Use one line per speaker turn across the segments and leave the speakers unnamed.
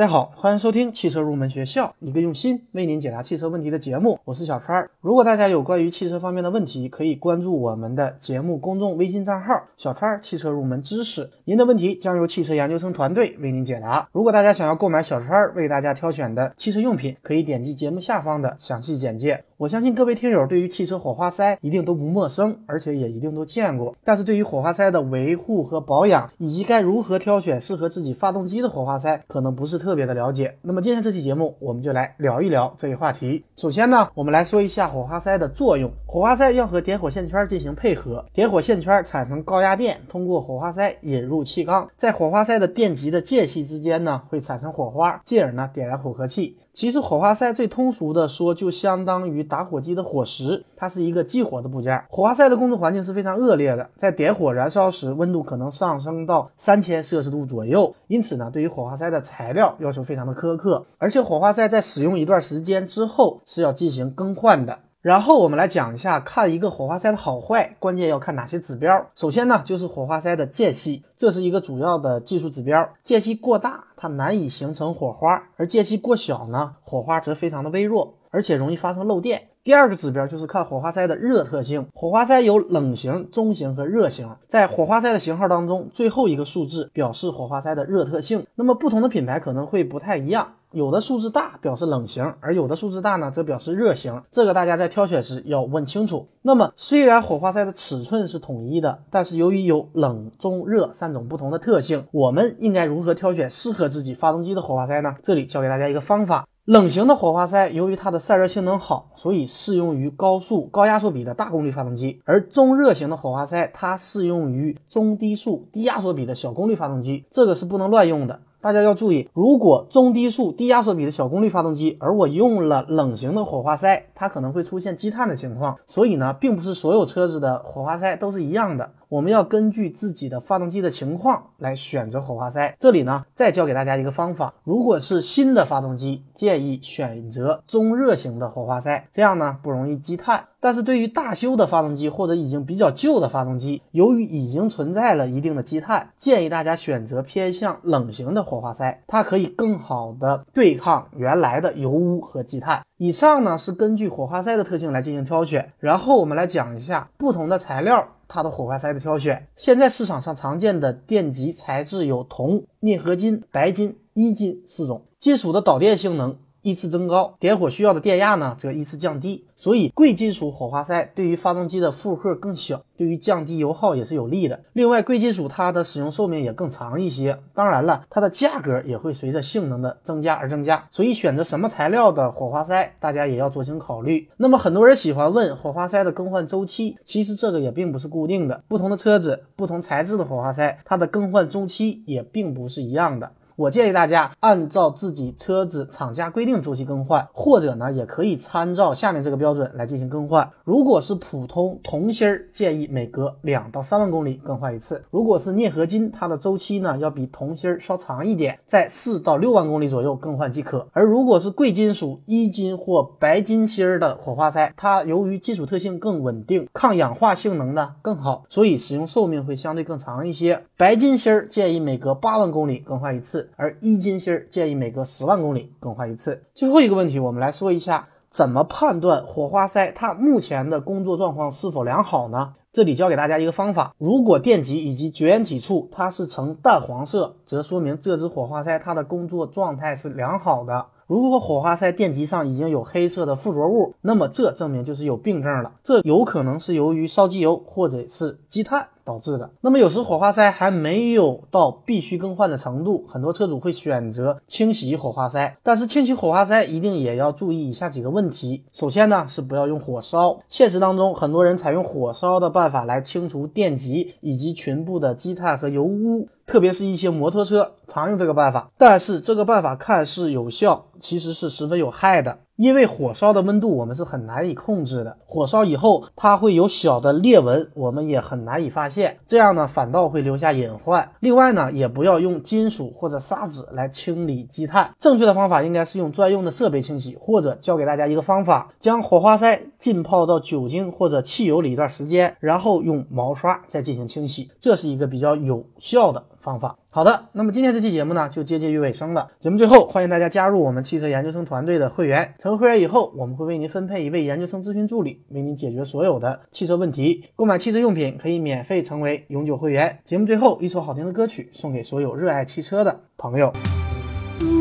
大家好，欢迎收听汽车入门学校，一个用心为您解答汽车问题的节目。我是小川。如果大家有关于汽车方面的问题，可以关注我们的节目公众微信账号“小川汽车入门知识”，您的问题将由汽车研究生团队为您解答。如果大家想要购买小川为大家挑选的汽车用品，可以点击节目下方的详细简介。我相信各位听友对于汽车火花塞一定都不陌生，而且也一定都见过。但是对于火花塞的维护和保养，以及该如何挑选适合自己发动机的火花塞，可能不是特别的了解。那么今天这期节目，我们就来聊一聊这一话题。首先呢，我们来说一下火花塞的作用。火花塞要和点火线圈进行配合，点火线圈产生高压电，通过火花塞引入气缸，在火花塞的电极的间隙之间呢，会产生火花，进而呢点燃混合气。其实火花塞最通俗的说，就相当于打火机的火石，它是一个激活的部件。火花塞的工作环境是非常恶劣的，在点火燃烧时，温度可能上升到三千摄氏度左右。因此呢，对于火花塞的材料要求非常的苛刻，而且火花塞在使用一段时间之后是要进行更换的。然后我们来讲一下，看一个火花塞的好坏，关键要看哪些指标。首先呢，就是火花塞的间隙，这是一个主要的技术指标。间隙过大，它难以形成火花；而间隙过小呢，火花则非常的微弱，而且容易发生漏电。第二个指标就是看火花塞的热特性。火花塞有冷型、中型和热型，在火花塞的型号当中，最后一个数字表示火花塞的热特性。那么不同的品牌可能会不太一样。有的数字大表示冷型，而有的数字大呢则表示热型。这个大家在挑选时要问清楚。那么虽然火花塞的尺寸是统一的，但是由于有冷、中、热三种不同的特性，我们应该如何挑选适合自己发动机的火花塞呢？这里教给大家一个方法。冷型的火花塞由于它的散热性能好，所以适用于高速、高压缩比的大功率发动机；而中热型的火花塞它适用于中低速、低压缩比的小功率发动机。这个是不能乱用的。大家要注意，如果中低速低压缩比的小功率发动机，而我用了冷型的火花塞，它可能会出现积碳的情况。所以呢，并不是所有车子的火花塞都是一样的。我们要根据自己的发动机的情况来选择火花塞。这里呢，再教给大家一个方法：如果是新的发动机，建议选择中热型的火花塞，这样呢不容易积碳。但是对于大修的发动机或者已经比较旧的发动机，由于已经存在了一定的积碳，建议大家选择偏向冷型的火花塞，它可以更好的对抗原来的油污和积碳。以上呢是根据火花塞的特性来进行挑选，然后我们来讲一下不同的材料。它的火花塞的挑选，现在市场上常见的电极材质有铜、镍合金、白金、铱金四种，金属的导电性能。依次增高，点火需要的电压呢则依次降低，所以贵金属火花塞对于发动机的负荷更小，对于降低油耗也是有利的。另外，贵金属它的使用寿命也更长一些，当然了，它的价格也会随着性能的增加而增加。所以选择什么材料的火花塞，大家也要酌情考虑。那么很多人喜欢问火花塞的更换周期，其实这个也并不是固定的，不同的车子、不同材质的火花塞，它的更换周期也并不是一样的。我建议大家按照自己车子厂家规定周期更换，或者呢，也可以参照下面这个标准来进行更换。如果是普通铜芯儿，建议每隔两到三万公里更换一次；如果是镍合金，它的周期呢要比铜芯儿稍长一点，在四到六万公里左右更换即可。而如果是贵金属铱金或白金芯儿的火花塞，它由于金属特性更稳定，抗氧化性能呢更好，所以使用寿命会相对更长一些。白金芯儿建议每隔八万公里更换一次。而一金芯儿建议每隔十万公里更换一次。最后一个问题，我们来说一下怎么判断火花塞它目前的工作状况是否良好呢？这里教给大家一个方法：如果电极以及绝缘体处它是呈淡黄色，则说明这只火花塞它的工作状态是良好的。如果火花塞电极上已经有黑色的附着物，那么这证明就是有病症了。这有可能是由于烧机油或者是积碳导致的。那么有时火花塞还没有到必须更换的程度，很多车主会选择清洗火花塞。但是清洗火花塞一定也要注意以下几个问题。首先呢是不要用火烧。现实当中很多人采用火烧的办法来清除电极以及裙部的积碳和油污。特别是一些摩托车常用这个办法，但是这个办法看似有效，其实是十分有害的。因为火烧的温度我们是很难以控制的，火烧以后它会有小的裂纹，我们也很难以发现，这样呢反倒会留下隐患。另外呢，也不要用金属或者砂纸来清理积碳，正确的方法应该是用专用的设备清洗，或者教给大家一个方法，将火花塞浸泡到酒精或者汽油里一段时间，然后用毛刷再进行清洗，这是一个比较有效的。方法。好的，那么今天这期节目呢就接近于尾声了。节目最后，欢迎大家加入我们汽车研究生团队的会员。成为会员以后，我们会为您分配一位研究生咨询助理，为您解决所有的汽车问题。购买汽车用品可以免费成为永久会员。节目最后一首好听的歌曲送给所有热爱汽车的朋友。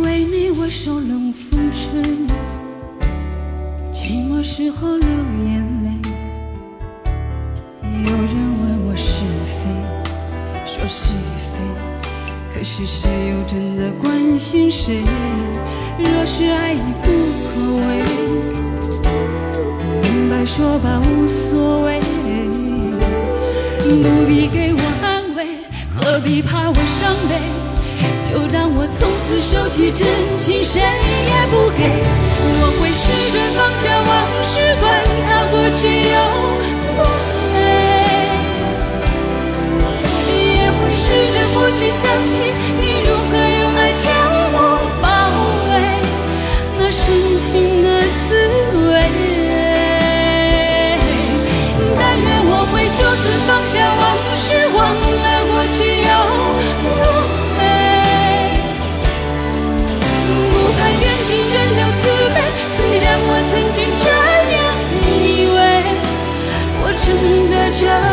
为你我受冷风吹，寂寞时候流眼泪。的关心谁？若是爱已不可为，你明白说吧，无所谓，不必给我安慰，何必怕我伤悲？就当我从此收起真情，谁也不给。我会试着放下往事，管它过去有多美，也会试着不去想起。future.